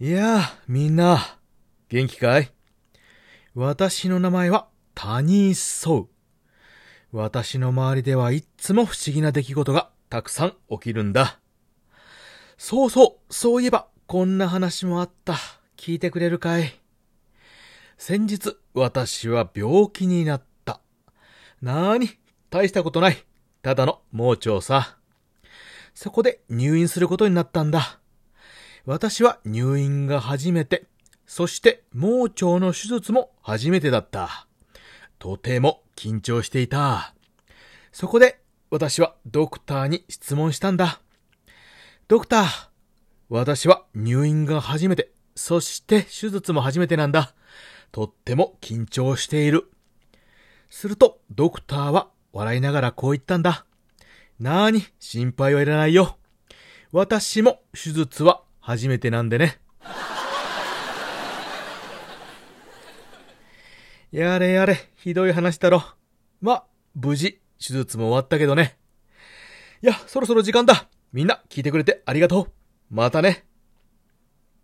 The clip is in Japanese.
いやあ、みんな、元気かい？私の名前はタニー・ソウ。私の周りではいつも不思議な出来事がたくさん起きるんだ。そうそう、そういえば、こんな話もあった。聞いてくれるかい？先日、私は病気になった。なーに、大したことない。ただの盲腸さ。そこで入院することになったんだ。私は入院が初めて、そして盲腸の手術も初めてだった。とても緊張していた。そこで私はドクターに質問したんだ。ドクター、私は入院が初めて、そして手術も初めてなんだ。とっても緊張している。するとドクターは笑いながらこう言ったんだ。なーに、心配はいらないよ。私も手術は初めてなんでね。やれやれ、ひどい話だろ。ま、無事、手術も終わったけどね。いや、そろそろ時間だ。みんな聞いてくれてありがとう。またね。